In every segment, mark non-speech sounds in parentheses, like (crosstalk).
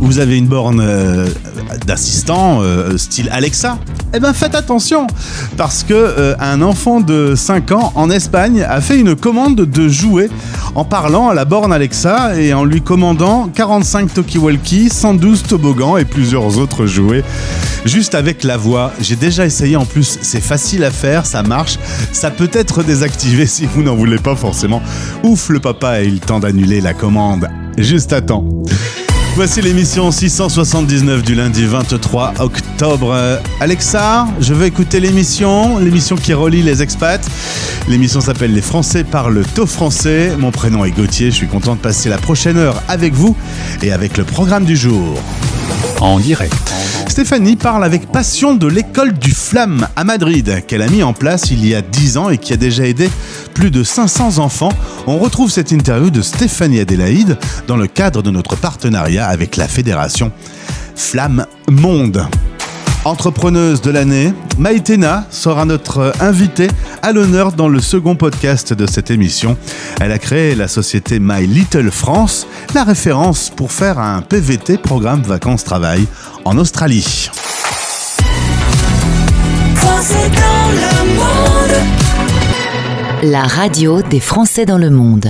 Vous avez une borne euh, d'assistant euh, style Alexa Eh ben faites attention parce que euh, un enfant de 5 ans en Espagne a fait une commande de jouets en parlant à la borne Alexa et en lui commandant 45 talkie-walkie, 112 toboggans et plusieurs autres jouets juste avec la voix. J'ai déjà essayé en plus, c'est facile à faire, ça marche. Ça peut être désactivé (laughs) si vous n'en voulez pas forcément. Ouf, le papa a eu le temps d'annuler la commande. Juste à. Voici l'émission 679 du lundi 23 octobre. Alexa, je veux écouter l'émission, l'émission qui relie les expats. L'émission s'appelle Les Français parlent au français. Mon prénom est Gauthier, je suis content de passer la prochaine heure avec vous et avec le programme du jour. En direct. Stéphanie parle avec passion de l'école du Flamme à Madrid, qu'elle a mis en place il y a 10 ans et qui a déjà aidé plus de 500 enfants. On retrouve cette interview de Stéphanie Adélaïde dans le cadre de notre partenariat avec la fédération Flamme Monde. Entrepreneuse de l'année, Maïtena sera notre invitée à l'honneur dans le second podcast de cette émission. Elle a créé la société My Little France, la référence pour faire un PVT, programme vacances-travail, en Australie. La radio des Français dans le monde.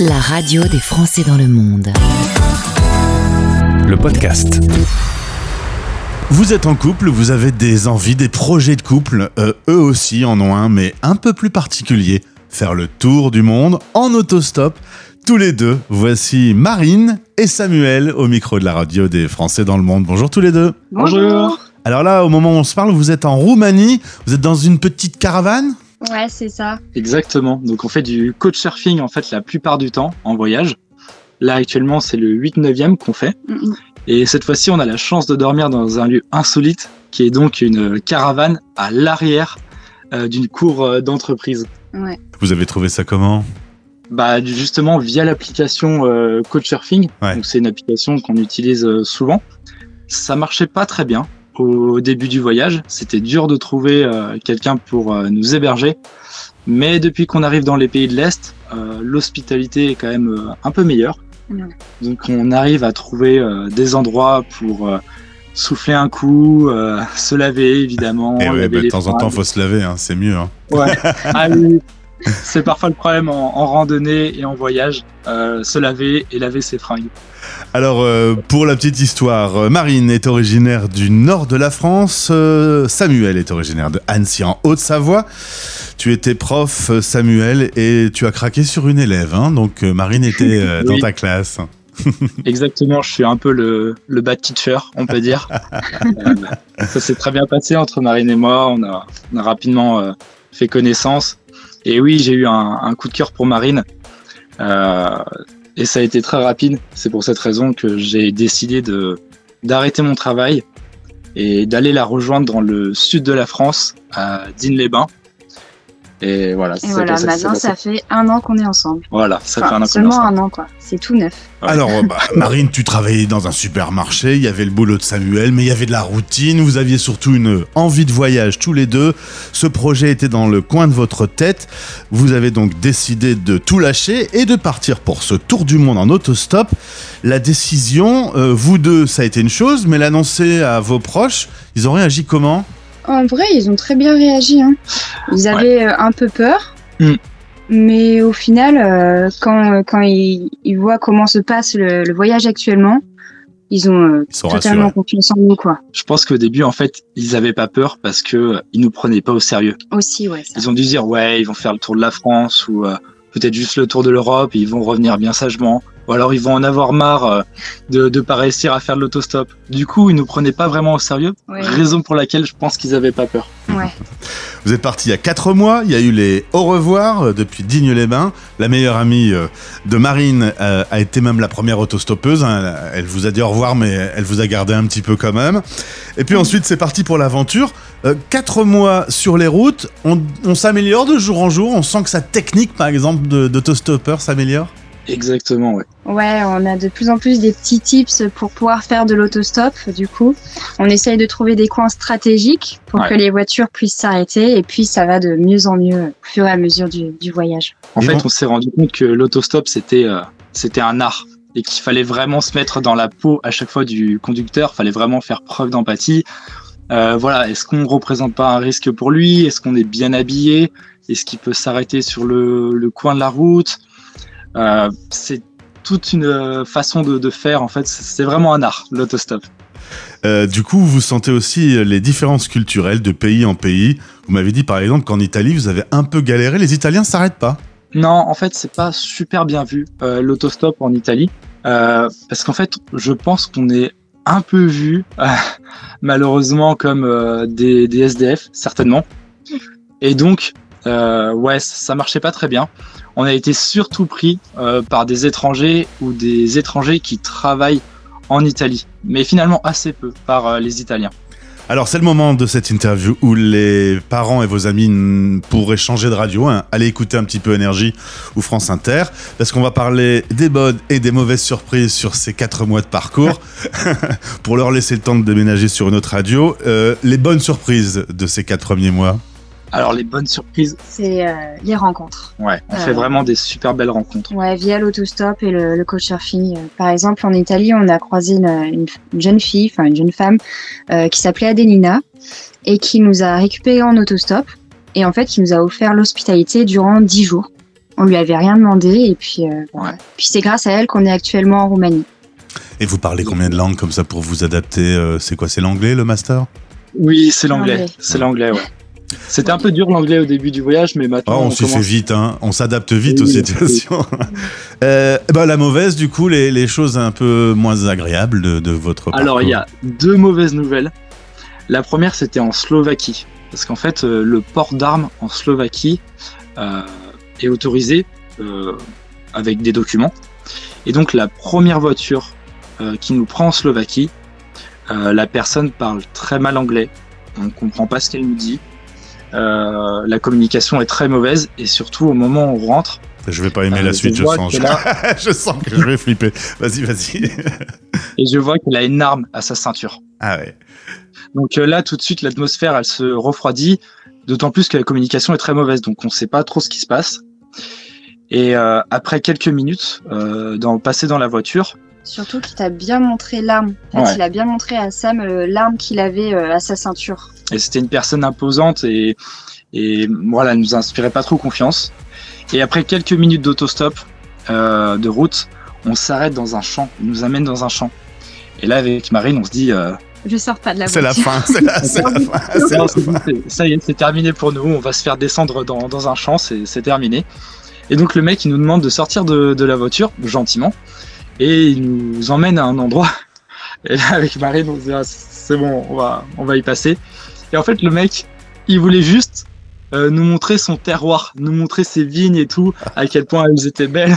La radio des Français dans le monde. Le podcast. Vous êtes en couple, vous avez des envies, des projets de couple, euh, eux aussi en ont un, mais un peu plus particulier. Faire le tour du monde en autostop, tous les deux. Voici Marine et Samuel au micro de la radio des Français dans le monde. Bonjour tous les deux. Bonjour. Alors là, au moment où on se parle, vous êtes en Roumanie, vous êtes dans une petite caravane? Ouais, c'est ça. Exactement. Donc on fait du coach surfing en fait la plupart du temps en voyage. Là actuellement c'est le 8-9e qu'on fait. Mm, Et cette fois-ci on a la chance de dormir dans un lieu insolite qui est donc une caravane à l'arrière euh, d'une cour euh, d'entreprise. Ouais. Vous avez trouvé ça comment? Bah justement via l'application euh, coach surfing. Ouais. Donc c'est une application qu'on utilise euh, souvent. Ça marchait pas très bien au début du voyage. C'était dur de trouver euh, quelqu'un pour euh, nous héberger. Mais depuis qu'on arrive dans les pays de l'Est, euh, l'hospitalité est quand même euh, un peu meilleure. Donc on arrive à trouver euh, des endroits pour euh, souffler un coup, euh, se laver évidemment. Et ouais, laver bah, de temps en temps, faut se laver, hein, c'est mieux. hein. Ouais. (laughs) Ah oui. (laughs) C'est parfois le problème en, en randonnée et en voyage, euh, se laver et laver ses fringues. Alors, euh, pour la petite histoire, euh, Marine est originaire du nord de la France, euh, Samuel est originaire de Annecy en Haute-Savoie. Tu étais prof, Samuel, et tu as craqué sur une élève, hein, donc Marine était (laughs) dans ta classe. (laughs) Exactement, je suis un peu le, le bad teacher, on peut dire. Ça s'est très bien passé entre Marine et moi, on a, on a rapidement fait connaissance. Et oui, j'ai eu un, coup de cœur pour Marine. Euh, et ça a été très rapide. C'est pour cette raison que j'ai décidé de d'arrêter mon travail et d'aller la rejoindre dans le sud de la France, à Digne-les-Bains. Et voilà, Et voilà, maintenant ça fait un an qu'on est ensemble. Voilà, ça Enfin, fait un an qu'on est seulement un an, quoi. C'est tout neuf. Ouais. Alors, euh, bah, (laughs) Marine, tu travaillais dans un supermarché, il y avait le boulot de Samuel, mais il y avait de la routine, vous aviez surtout une envie de voyage tous les deux. Ce projet était dans le coin de votre tête. Vous avez donc décidé de tout lâcher et de partir pour ce tour du monde en autostop. La décision, euh, vous deux, ça a été une chose, mais l'annoncer à vos proches, ils ont réagi comment? En vrai, ils ont très bien réagi. Hein. Ils avaient euh, un peu peur. Mm. Mais au final, euh, quand, euh, quand ils, ils voient comment se passe le, le voyage actuellement, ils ont euh, Ils totalement rassurés. confiance en nous, quoi. Je pense qu'au début, en fait, ils avaient pas peur parce que euh, ils nous prenaient pas au sérieux. Aussi, ouais. Ça. Ils ont dû dire, ouais, ils vont faire le tour de la France ou peut-être juste le tour de l'Europe et ils vont revenir bien sagement. Ou alors ils vont en avoir marre euh, de de pas réussir à faire de l'autostop. Du coup, ils nous prenaient pas vraiment au sérieux. Ouais. Raison pour laquelle je pense qu'ils avaient pas peur. Ouais. Vous êtes parti il y a 4 mois, il y a eu les au revoir euh, depuis Digne-les-Bains. La meilleure amie euh, de Marine a été même la première autostoppeuse. hein. Elle- vous a dit au revoir, mais elle vous a gardé un petit peu quand même. Et puis ensuite, c'est parti pour l'aventure. 4 mois sur les routes, on, on s'améliore de jour en jour. On sent que sa technique, par exemple, d'autostoppeur s'améliore? Exactement, ouais. Ouais, on a de plus en plus des petits tips pour pouvoir faire de l'autostop. Du coup, on essaye de trouver des coins stratégiques pour Ouais. que les voitures puissent s'arrêter. Et puis, ça va de mieux en mieux au fur et à mesure du, du voyage. En Et fait, bon. on s'est rendu compte que l'autostop, c'était euh, c'était un art et qu'il fallait vraiment se mettre dans la peau à chaque fois du conducteur. fallait vraiment faire preuve d'empathie. Euh, voilà, est-ce qu'on représente pas un risque pour lui? Est-ce qu'on est bien habillé? Est-ce qu'il peut s'arrêter sur le, le coin de la route? Euh, C'est toute une euh, façon de, de faire. En fait, c'est vraiment un art, l'autostop. Euh, du coup, vous sentez aussi les différences culturelles de pays en pays. Vous m'avez dit par exemple qu'en Italie, vous avez un peu galéré. Les Italiens s'arrêtent pas. Non, en fait, c'est pas super bien vu euh, l'autostop en Italie, euh, parce qu'en fait, je pense qu'on est un peu vu, (laughs) malheureusement, comme des, des SDF, certainement. Et donc, euh, ouais, ça, marchait pas très bien. On a été surtout pris euh, par des étrangers ou des étrangers qui travaillent en Italie, mais finalement assez peu par euh, les Italiens. Alors c'est le moment de cette interview où les parents et vos amis pourraient changer de radio, hein. allez écouter un petit peu Énergie ou France Inter, parce qu'on va parler des bonnes et des mauvaises surprises sur ces quatre mois de parcours, (laughs) pour leur laisser le temps de déménager sur une autre radio. Les bonnes surprises de ces quatre premiers mois. Alors les bonnes surprises, C'est euh, les rencontres. ouais, on Euh, fait vraiment des super belles rencontres. Ouais, via l'autostop et le, le couchsurfing. Euh, Par exemple, en Italie, on a croisé une, une- une jeune fille, enfin une jeune femme, euh, qui s'appelait Adelina et qui nous a récupéré en autostop et en fait, qui nous a offert l'hospitalité durant dix jours. On lui avait rien demandé et puis, euh. Ouais. puis c'est grâce à elle qu'on est actuellement en Roumanie. Et vous parlez combien de langues comme ça pour vous adapter C'est quoi, c'est l'anglais le master? Oui, c'est l'anglais. L'anglais. C'est l'anglais, ouais. (laughs) C'était un peu dur l'anglais au début du voyage, mais Oh, maintenant on on s'y fait vite, hein. on s'adapte vite Oui, aux oui. situations. (laughs) Euh, bah, la mauvaise, du coup, les, les choses un peu moins agréables de, de votre parcours. Alors il y a deux mauvaises nouvelles. La première, c'était en Slovaquie, parce qu'en fait, euh, le port d'armes en Slovaquie euh, est autorisé avec des documents. Et donc la première voiture qui nous prend en Slovaquie, la personne parle très mal anglais. On ne comprend pas ce qu'elle nous dit. Euh, la communication est très mauvaise et surtout au moment où on rentre, Je vais pas aimer Euh, la je suite, je, vois sens. que Je, là- je sens que je vais flipper. Vas-y, vas-y. (laughs) et je vois qu'elle a une arme à sa ceinture. Ah ouais. Donc euh, là, tout de suite, l'atmosphère, elle se refroidit, d'autant plus que la communication est très mauvaise, donc on ne sait pas trop ce qui se passe. Et euh, après quelques minutes, euh, dans, passé dans la voiture, Surtout qu'il t'a bien montré l'arme. En fait, Ouais. il a bien montré à Sam euh, l'arme qu'il avait euh, à sa ceinture. et c'était une personne imposante et, et voilà, elle nous inspirait pas trop confiance. Et après quelques minutes d'autostop euh, de route, on s'arrête dans un champ, il nous amène dans un champ. Et là, avec Marine, on se dit, euh, Je sors pas de la C'est la voiture. fin, c'est la, (laughs) la fin. c'est Non, la fin. bon, c'est- ça y est, c'est terminé pour nous. On va se faire descendre dans, dans un champ, c'est c'est terminé. Et donc le mec, il nous demande de sortir de, de la voiture, gentiment, et il nous emmène à un endroit. (laughs) Et là, avec Marine, on se dit, ah, c'est bon, on va, on va y passer. Et en fait, le mec, il voulait juste euh, nous montrer son terroir, nous montrer ses vignes et tout, à quel point elles étaient belles.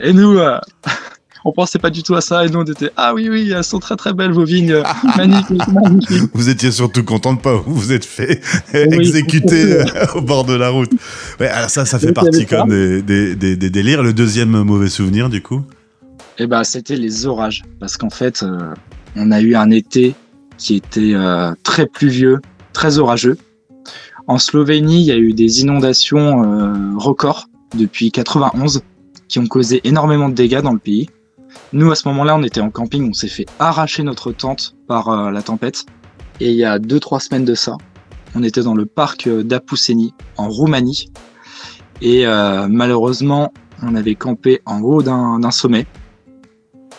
Et nous, euh, (laughs) on pensait pas du tout à ça. Et nous, on était, ah oui, oui, elles sont très très belles vos vignes, (laughs) magnifiques, magnifiques. Vous étiez surtout content de pas vous vous êtes fait exécuter euh, au bord de la route. Ouais, alors ça, ça fait partie comme des, des, des, des délires. Le deuxième mauvais souvenir, du coup? Eh ben, c'était les orages, parce qu'en fait, euh, on a eu un été qui était euh, très pluvieux, très orageux. En Slovénie, il y a eu des inondations euh, records depuis 91 qui ont causé énormément de dégâts dans le pays. Nous, à ce moment-là, on était en camping, on s'est fait arracher notre tente par la tempête. Et il y a deux, trois semaines de ça, on était dans le parc d'Apuseni, en Roumanie. Et malheureusement, on avait campé en haut d'un sommet.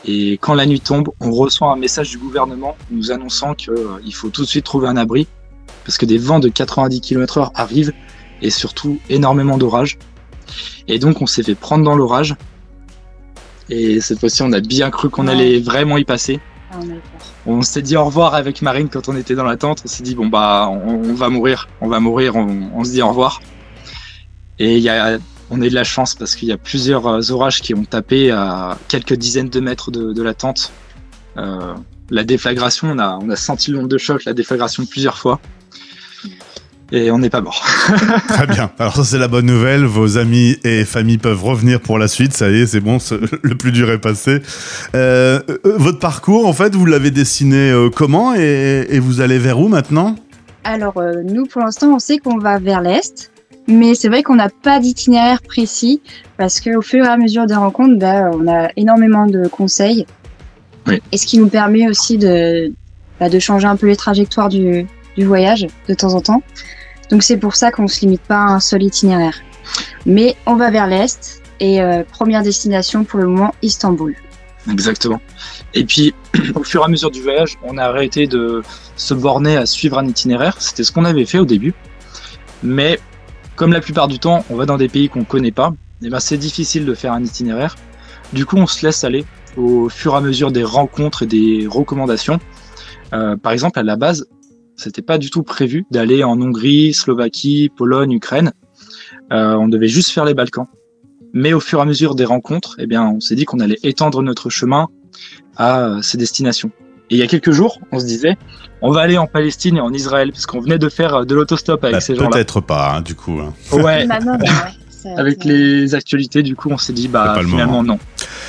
Et quand la nuit tombe, on reçoit un message du gouvernement nous annonçant qu'il faut tout de suite trouver un abri parce que des vents de 90 km/h arrivent et surtout énormément d'orages. Et donc on s'est fait prendre dans l'orage. Et cette fois-ci, on a bien cru qu'on Ouais. allait vraiment y passer. Ah, on s'est dit au revoir avec Marine quand on était dans la tente. On s'est dit bon bah on, on va mourir, on va mourir, on, on se dit au revoir. Et il y a, on a eu de la chance parce qu'il y a plusieurs euh, orages qui ont tapé à quelques dizaines de mètres de, de la tente. Euh, la déflagration, on a, on a senti l'onde de choc, la déflagration plusieurs fois. Et on n'est pas mort. (laughs) Très bien. Alors ça c'est la bonne nouvelle. Vos amis et familles peuvent revenir pour la suite. Ça y est, c'est bon. (laughs) Le plus dur est passé. Euh, votre parcours, en fait, vous l'avez dessiné euh, comment et, et vous allez vers où maintenant? Alors, euh, nous, pour l'instant, on sait qu'on va vers l'Est, mais c'est vrai qu'on n'a pas d'itinéraire précis parce qu'au fur et à mesure des rencontres, bah, on a énormément de conseils. Oui. Et ce qui nous permet aussi de, bah, de changer un peu les trajectoires du, du voyage de temps en temps. Donc, c'est pour ça qu'on ne se limite pas à un seul itinéraire. Mais on va vers l'Est et euh, première destination pour le moment, Istanbul. Exactement. Et puis, (clears throat) au fur et à mesure du voyage, on a arrêté de se borner à suivre un itinéraire. C'était ce qu'on avait fait au début. Mais comme la plupart du temps, on va dans des pays qu'on connaît pas, et ben c'est difficile de faire un itinéraire. Du coup, on se laisse aller au fur et à mesure des rencontres et des recommandations. Euh, par exemple, à la base, c'était pas du tout prévu d'aller en Hongrie, Slovaquie, Pologne, Ukraine. Euh, on devait juste faire les Balkans. Mais au fur et à mesure des rencontres, eh bien, on s'est dit qu'on allait étendre notre chemin à euh, ces destinations. Et il y a quelques jours, on se disait, on va aller en Palestine et en Israël, parce qu'on venait de faire euh, de l'autostop avec Bah, ces gens-là. Peut-être pas, hein, du coup. hein. Ouais, (laughs) bah, ouais, avec les actualités, du coup, on s'est dit, bah finalement non,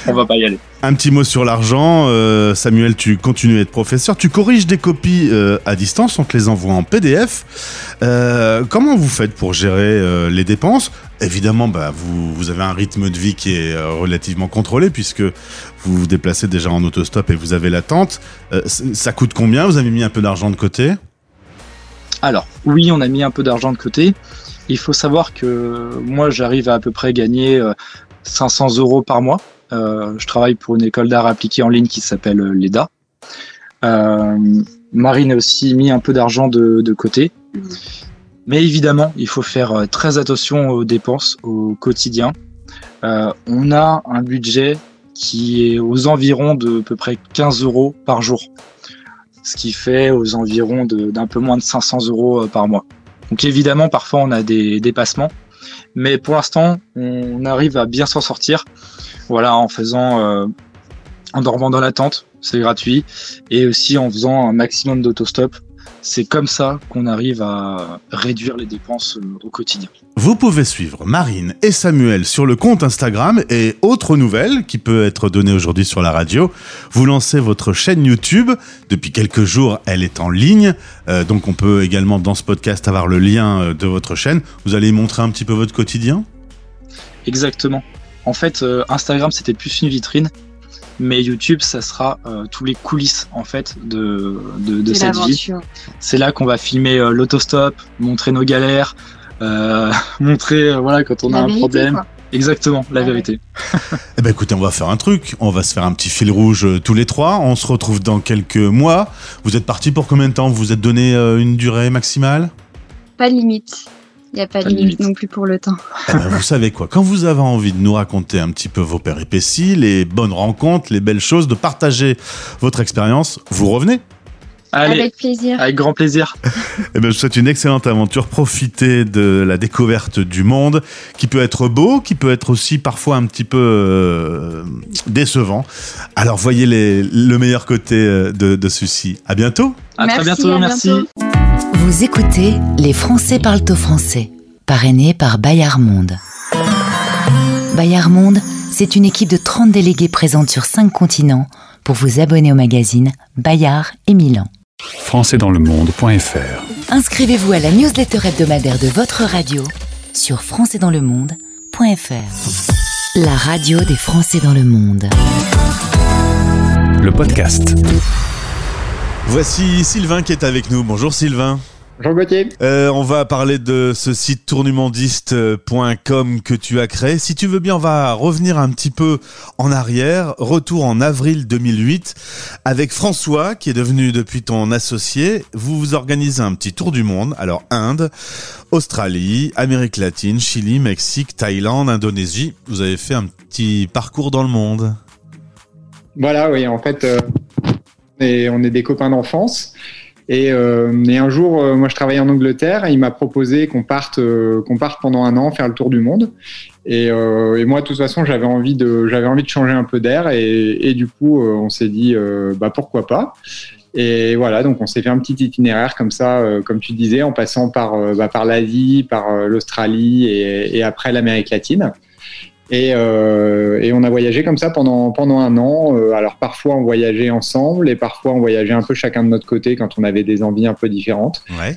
on va pas y aller. Un petit mot sur l'argent. Euh, Samuel, tu continues à être professeur. Tu corriges des copies euh, à distance. On te les envoie en PDF. Euh, comment vous faites pour gérer les dépenses? Évidemment, bah, vous, vous avez un rythme de vie qui est relativement contrôlé puisque vous vous déplacez déjà en autostop et vous avez l'attente. Ça coûte combien? Vous avez mis un peu d'argent de côté? Alors, oui, on a mis un peu d'argent de côté. Il faut savoir que moi, j'arrive à à peu près gagner euh, 500 euros par mois. Euh, je travaille pour une école d'art appliqué en ligne qui s'appelle euh, l'EDA. Euh, Marine a aussi mis un peu d'argent de, côté. Mais évidemment, il faut faire très attention aux dépenses au quotidien. On a un budget qui est aux environs de peu près 15 euros par jour, ce qui fait aux environs d'un peu moins de 500 euros par mois. Donc évidemment, parfois on a des dépassements, mais pour l'instant, on arrive à bien s'en sortir. Voilà, en faisant, euh, en dormant dans la tente, c'est gratuit, et aussi en faisant un maximum d'autostop. C'est comme ça qu'on arrive à réduire les dépenses euh, au quotidien. Vous pouvez suivre Marine et Samuel sur le compte Instagram et autre nouvelle qui peut être donnée aujourd'hui sur la radio. Vous lancez votre chaîne YouTube. Depuis quelques jours, elle est en ligne. Euh, donc on peut également dans ce podcast avoir le lien euh, de votre chaîne. Vous allez montrer un petit peu votre quotidien? Exactement. En fait, euh, Instagram c'était plus une vitrine, mais YouTube ça sera euh, tous les coulisses en fait de, de, de de cette vie. C'est là qu'on va filmer euh, l'autostop, montrer nos galères, euh, (laughs) montrer euh, voilà quand on La a un problème. quoi. Exactement, la Ah ouais. vérité. (laughs) Eh ben écoutez, on va faire un truc. On va se faire un petit fil rouge euh, tous les trois. On se retrouve dans quelques mois. Vous êtes partis pour combien de temps? Vous vous êtes donné euh, une durée maximale? Pas de limite. Il n'y a pas, Pas de limite limite. non plus pour le temps. Eh ben, vous savez quoi Quand vous avez envie de nous raconter un petit peu vos péripéties, les bonnes rencontres, les belles choses, de partager votre expérience, vous revenez. Allez, Avec plaisir. avec grand plaisir. Eh ben, je vous souhaite une excellente aventure. Profitez de la découverte du monde, qui peut être beau, qui peut être aussi parfois un petit peu euh, décevant. Alors voyez les- le meilleur côté euh, de, de ceci. À bientôt. À très Merci, bientôt, à merci. bientôt. Vous écoutez Les Français parlent au français, parrainé par Bayard Monde. Bayard Monde, c'est une équipe de 30 délégués présente sur 5 continents pour vous abonner au magazine Bayard et Milan. françaisdanslemonde.fr Inscrivez-vous à la newsletter hebdomadaire de votre radio sur françaisdanslemonde.fr. La radio des Français dans le monde. Le podcast. Voici Sylvain qui est avec nous. Bonjour Sylvain. Jean Gauthier. Euh, on va parler de ce site tournumondiste.com que tu as créé. Si tu veux bien, on va revenir un petit peu en arrière. Retour en avril 2008 avec François qui est devenu depuis ton associé. Vous vous organisez un petit tour du monde. Alors Inde, Australie, Amérique latine, Chili, Mexique, Thaïlande, Indonésie. Vous avez fait un petit parcours dans le monde. Voilà, oui, en fait, euh, et on est des copains d'enfance. Et, euh, et, un jour, euh, moi, je travaillais en Angleterre et il m'a proposé qu'on parte, euh, qu'on parte pendant un an faire le tour du monde. Et, euh, et moi, de toute façon, j'avais envie de, j'avais envie de changer un peu d'air et, et, du coup, on s'est dit, bah pourquoi pas. Et voilà, donc on s'est fait un petit itinéraire comme ça, comme tu disais, en passant par, bah, par l'Asie, par l'Australie et, et après l'Amérique latine. Et, euh, et, on a voyagé comme ça pendant, pendant un an. Euh, alors parfois on voyageait ensemble et parfois on voyageait un peu chacun de notre côté quand on avait des envies un peu différentes. Ouais.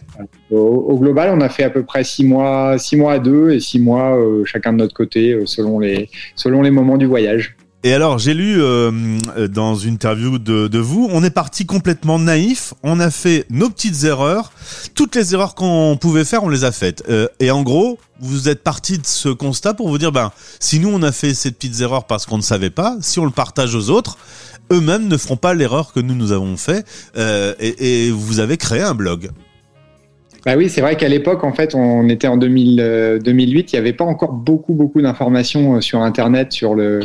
Au, au, global, on a fait à peu près six mois, six mois à deux et six mois euh, chacun de notre côté euh, selon les, selon les moments du voyage. Et alors, j'ai lu euh, dans une interview de, de, vous, on est parti complètement naïf, on a fait nos petites erreurs, toutes les erreurs qu'on pouvait faire, on les a faites. Euh, et en gros, vous êtes parti de ce constat pour vous dire, ben, si nous on a fait ces petites erreurs parce qu'on ne savait pas, si on le partage aux autres, eux-mêmes ne feront pas l'erreur que nous nous avons fait. Euh, et, et vous avez créé un blog. Bah oui, c'est vrai qu'à l'époque, en fait, on était en 2000, euh, 2008, il n'y avait pas encore beaucoup, beaucoup d'informations euh, sur Internet sur le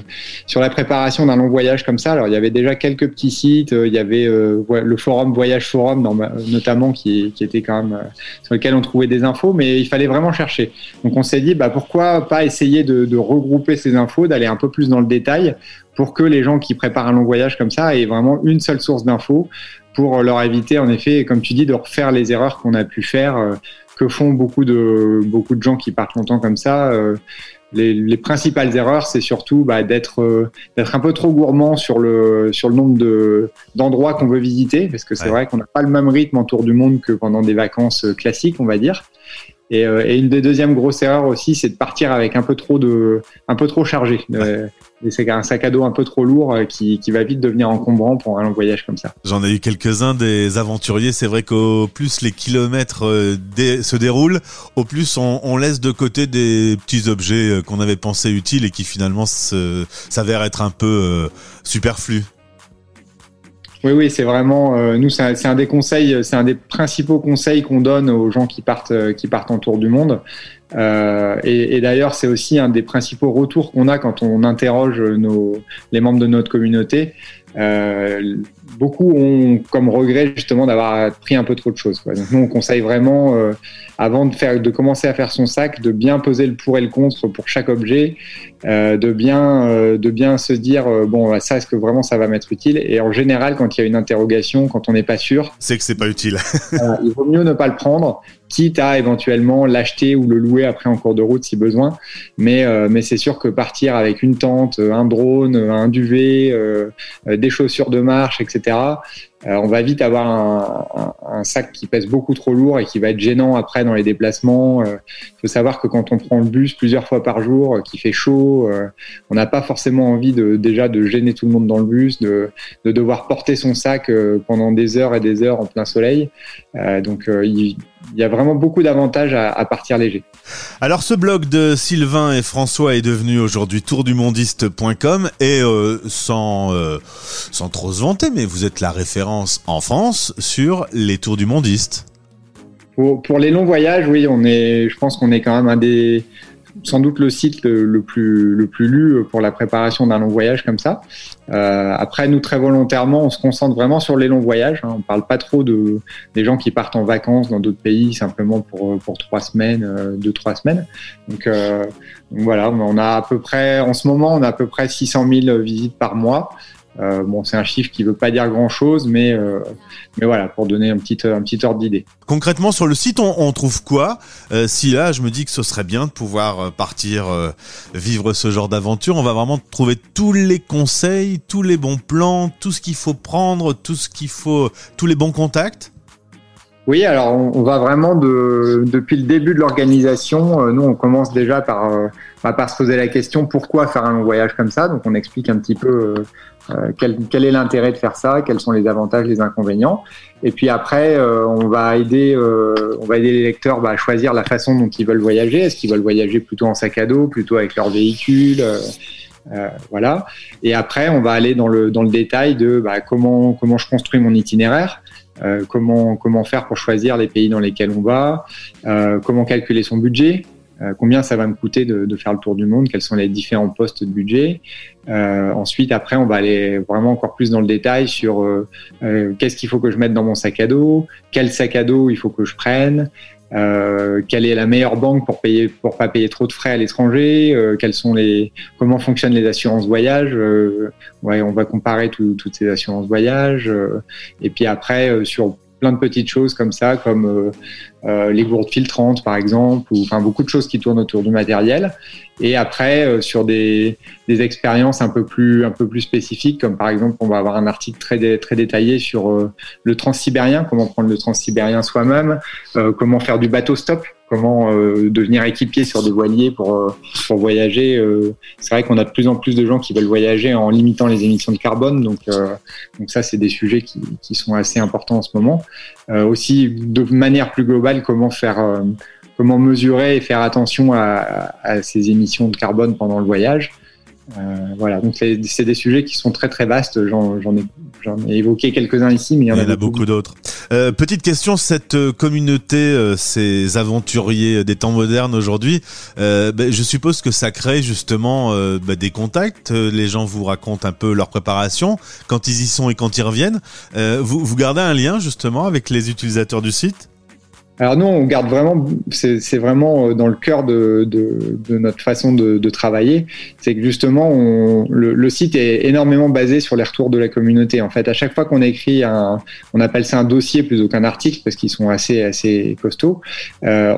sur la préparation d'un long voyage comme ça. Alors, il y avait déjà quelques petits sites, euh, il y avait le forum Voyage Forum, notamment, qui, était quand même sur lequel on trouvait des infos, mais il fallait vraiment chercher. Donc, on s'est dit, bah pourquoi pas essayer de regrouper ces infos, d'aller un peu plus dans le détail pour que les gens qui préparent un long voyage comme ça aient vraiment une seule source d'infos pour leur éviter, en effet, comme tu dis, de refaire les erreurs qu'on a pu faire, euh, que font beaucoup de, beaucoup de gens qui partent longtemps comme ça. Euh, les, les, principales erreurs, c'est surtout bah, d'être euh, d'être un peu trop gourmand sur le sur le nombre de d'endroits qu'on veut visiter, parce que c'est ouais. vrai qu'on n'a pas le même rythme en tour du monde que pendant des vacances classiques, on va dire. Et, euh, et, une des deuxièmes grosses erreurs aussi, c'est de partir avec un peu trop de, un peu trop chargé. C'est un sac à dos un peu trop lourd euh, qui, qui, va vite devenir encombrant pour un long voyage comme ça. J'en ai eu quelques-uns des aventuriers. C'est vrai qu'au plus les kilomètres euh, dé se déroulent, au plus on, on, laisse de côté des petits objets qu'on avait pensé utiles et qui finalement s'avèrent être un peu euh, superflus. Oui, oui, c'est vraiment euh, nous, c'est un, un, des conseils, c'est un des principaux conseils qu'on donne aux gens qui partent, euh, qui partent en tour du monde. Euh, et, et d'ailleurs, c'est aussi un des principaux retours qu'on a quand on interroge nos, les membres de notre communauté. Euh, beaucoup ont comme regret justement d'avoir pris un peu trop de choses. Quoi. Donc nous, on conseille vraiment, euh, avant de, faire, de commencer à faire son sac, de bien peser le pour et le contre pour chaque objet, euh, de, bien, de bien se dire, bon, ça, est-ce que vraiment ça va m'être utile? Et en général, quand il y a une interrogation, quand on n'est pas sûr... C'est que c'est pas utile. il vaut mieux ne pas le prendre, quitte à éventuellement l'acheter ou le louer après en cours de route si besoin. Mais, euh, mais c'est sûr que partir avec une tente, un drone, un duvet, euh, des chaussures de marche, etc., euh, on va vite avoir un, sac qui pèse beaucoup trop lourd et qui va être gênant après dans les déplacements. Il faut savoir que quand on prend le bus plusieurs fois par jour, qu'il fait chaud, on n'a pas forcément envie de, déjà de gêner tout le monde dans le bus, de, de devoir porter son sac pendant des heures et des heures en plein soleil. donc il y a vraiment beaucoup d'avantages à, partir léger. Alors ce blog de Sylvain et François est devenu aujourd'hui tourdumondiste.com et euh, sans, euh, sans trop se vanter, mais vous êtes la référence en France sur les tours du mondiste. Pour, les longs voyages, oui, on est, je pense qu'on est quand même un des, sans doute le site le, plus, le plus lu pour la préparation d'un long voyage comme ça. Euh, après, nous, très volontairement, on se concentre vraiment sur les longs voyages. Hein. On parle pas trop de, des gens qui partent en vacances dans d'autres pays simplement pour, pour trois semaines, euh, deux, trois semaines. Donc, euh, donc, voilà, on a à peu près, en ce moment, on a à peu près 600 000 visites par mois. Euh, bon, c'est un chiffre qui veut pas dire grand chose, mais, euh, mais voilà, pour donner un petit, un petit ordre d'idée. Concrètement, sur le site, on, on trouve quoi? Euh, Si là, je me dis que ce serait bien de pouvoir partir vivre ce genre d'aventure, on va vraiment trouver tous les conseils, tous les bons plans, tout ce qu'il faut prendre, tout ce qu'il faut, tous les bons contacts? Oui, alors on, va vraiment de, depuis le début de l'organisation, nous on commence déjà par, euh, par se poser la question pourquoi faire un long voyage comme ça? Donc on explique un petit peu euh, quel, quel, est l'intérêt de faire ça, quels sont les avantages, les inconvénients? Et puis après, euh, on va aider, euh, on va aider les lecteurs bah, à choisir la façon dont ils veulent voyager. Est-ce qu'ils veulent voyager plutôt en sac à dos, plutôt avec leur véhicule voilà. Et après, on va aller dans le dans le détail de bah, comment comment je construis mon itinéraire. Euh, comment, comment faire pour choisir les pays dans lesquels on va, euh, comment calculer son budget, euh, combien ça va me coûter de, faire le tour du monde, quels sont les différents postes de budget? Euh, ensuite, après, on va aller vraiment encore plus dans le détail sur euh, euh qu'est-ce qu'il faut que je mette dans mon sac à dos, quel sac à dos il faut que je prenne, euh, quelle est la meilleure banque pour payer pour pas payer trop de frais à l'étranger, quels sont les comment fonctionnent les assurances voyage? ouais, on va comparer tout, toutes ces assurances voyage. et puis après, sur plein de petites choses comme ça, comme euh, les gourdes filtrantes par exemple, ou enfin beaucoup de choses qui tournent autour du matériel. Et après euh, sur des, des expériences un peu plus un peu plus spécifiques, comme par exemple on va avoir un article très très détaillé sur euh, le transsibérien, comment prendre le transsibérien soi-même, euh, comment faire du bateau stop comment devenir équipier sur des voiliers pour, pour voyager. C'est vrai qu'on a de plus en plus de gens qui veulent voyager en limitant les émissions de carbone, donc, donc ça, c'est des sujets qui, qui, sont assez importants en ce moment. aussi, de manière plus globale, comment faire, comment mesurer et faire attention à, à, ces émissions de carbone pendant le voyage. Euh, voilà, donc c'est des sujets qui sont très très vastes. J'en ai, ai, évoqué quelques-uns ici, mais il y en, il y en a, beaucoup, d'autres. Euh, petite question, cette euh, communauté, euh, ces aventuriers des temps modernes aujourd'hui, euh, ben, je suppose que ça crée justement euh, ben, des contacts. Les gens vous racontent un peu leur préparation quand ils y sont et quand ils reviennent. vous, vous gardez un lien justement avec les utilisateurs du site? Alors nous, on garde vraiment, c'est vraiment euh, dans le cœur de, notre façon de, travailler, c'est que justement, le, site est énormément basé sur les retours de la communauté. En fait, à chaque fois qu'on écrit un, on appelle ça un dossier plutôt qu'un article parce qu'ils sont assez assez costauds. Euh,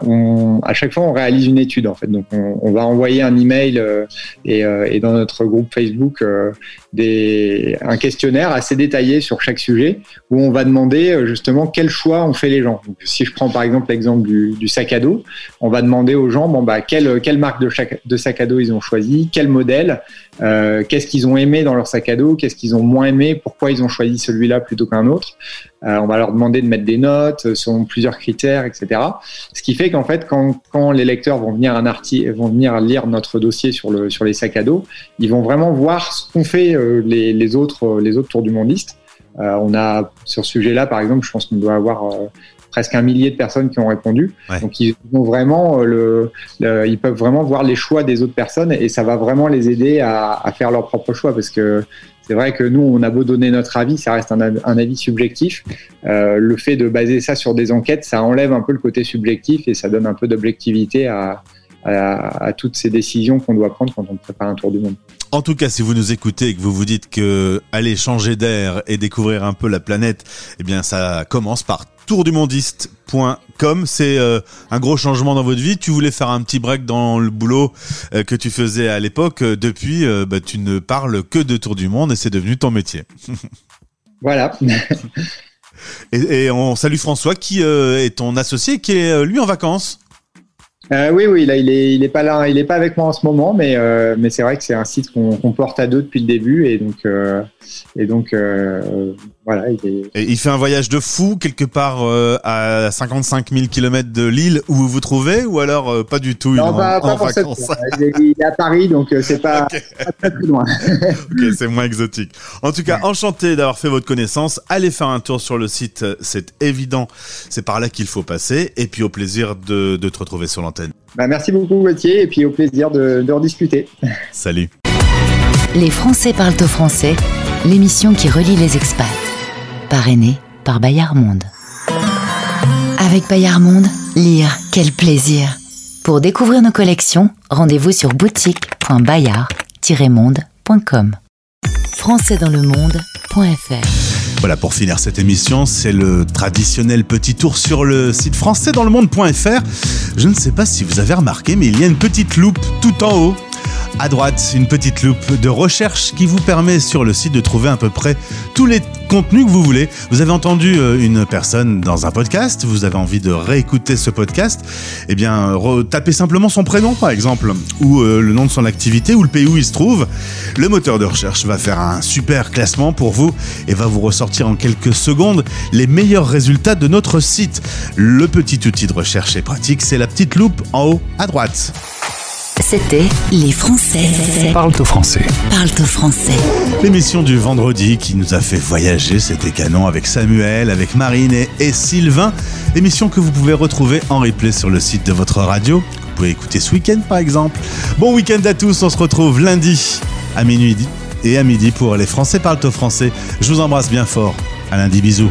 à chaque fois, on réalise une étude en fait. Donc, on, va envoyer un email euh, et, euh, dans notre groupe Facebook des, un questionnaire assez détaillé sur chaque sujet où on va demander euh, justement quel choix ont fait les gens. Donc, si je prends par exemple exemple l'exemple du, du, sac à dos, on va demander aux gens bon bah quelle, quelle marque de, chaque, de sac à dos ils ont choisi, quel modèle, euh, qu'est-ce qu'ils ont aimé dans leur sac à dos, qu'est-ce qu'ils ont moins aimé, pourquoi ils ont choisi celui-là plutôt qu'un autre? Euh, on va leur demander de mettre des notes selon plusieurs critères, etc. Ce qui fait qu'en fait, quand, les lecteurs vont venir, un article, vont venir lire notre dossier sur, le, sur les sacs à dos, ils vont vraiment voir ce qu'ont fait euh, les, autres, les autres tours du mondiste. Euh, on a sur ce sujet-là, par exemple, je pense qu'on doit avoir euh, presque un millier de personnes qui ont répondu. Ouais. Donc ils ont vraiment euh, le, le, ils peuvent vraiment voir les choix des autres personnes et ça va vraiment les aider à, à faire leur propre choix parce que c'est vrai que nous, on a beau donner notre avis, ça reste un, un avis subjectif. Euh, le fait de baser ça sur des enquêtes, ça enlève un peu le côté subjectif et ça donne un peu d'objectivité à, à, à, toutes ces décisions qu'on doit prendre quand on prépare un tour du monde. En tout cas, si vous nous écoutez et que vous vous dites que aller changer d'air et découvrir un peu la planète, eh bien, ça commence par tourdumondiste.com. C'est euh, un gros changement dans votre vie. Tu voulais faire un petit break dans le boulot euh, que tu faisais à l'époque. Depuis, euh, bah, tu ne parles que de Tour du Monde et c'est devenu ton métier. (laughs) voilà. (laughs) et, et, on salue François qui est ton associé, qui est lui en vacances. Euh, oui, oui, là, il est, il est pas là, il est pas avec moi en ce moment, mais, euh, mais c'est vrai que c'est un site qu'on qu porte à deux depuis le début, et donc, euh, et donc, euh, voilà. Il, est... et il fait un voyage de fou quelque part euh, à 55 000 km de l'île où vous vous trouvez, ou alors euh, pas du tout. Non, il pas, en, pas en pour vacances? Cette... il, est, à Paris, donc c'est pas, okay. pas très, très loin. (laughs) ok, c'est moins exotique. En tout cas, enchanté d'avoir fait votre connaissance. Allez faire un tour sur le site, c'est évident. C'est par là qu'il faut passer, et puis au plaisir de, de te retrouver sur l'antenne. Bah, merci beaucoup Gauthier et puis au plaisir de, de rediscuter. Salut. Les Français parlent au français, l'émission qui relie les expats. Parrainée par Bayard Monde. Avec Bayard Monde, lire, quel plaisir. Pour découvrir nos collections, rendez-vous sur boutique.bayard-monde.com. Françaisdanslemonde.fr voilà, pour finir cette émission, c'est le traditionnel petit tour sur le site françaisdanslemonde.fr. Je ne sais pas si vous avez remarqué, mais il y a une petite loupe tout en haut. À droite, une petite loupe de recherche qui vous permet sur le site de trouver à peu près tous les contenus que vous voulez. Vous avez entendu une personne dans un podcast, vous avez envie de réécouter ce podcast, eh bien, tapez simplement son prénom par exemple, ou euh, le nom de son activité, ou le pays où il se trouve. Le moteur de recherche va faire un super classement pour vous et va vous ressortir en quelques secondes les meilleurs résultats de notre site. Le petit outil de recherche est pratique, c'est la petite loupe en haut à droite. C'était Les Français Parle au français. parlent au français. L'émission du vendredi qui nous a fait voyager, c'était canon avec Samuel, avec Marine et, et Sylvain. Émission que vous pouvez retrouver en replay sur le site de votre radio. Vous pouvez écouter ce week-end par exemple. Bon week-end à tous, on se retrouve lundi à minuit et à midi pour Les Français parlent au français. Je vous embrasse bien fort. À lundi, bisous.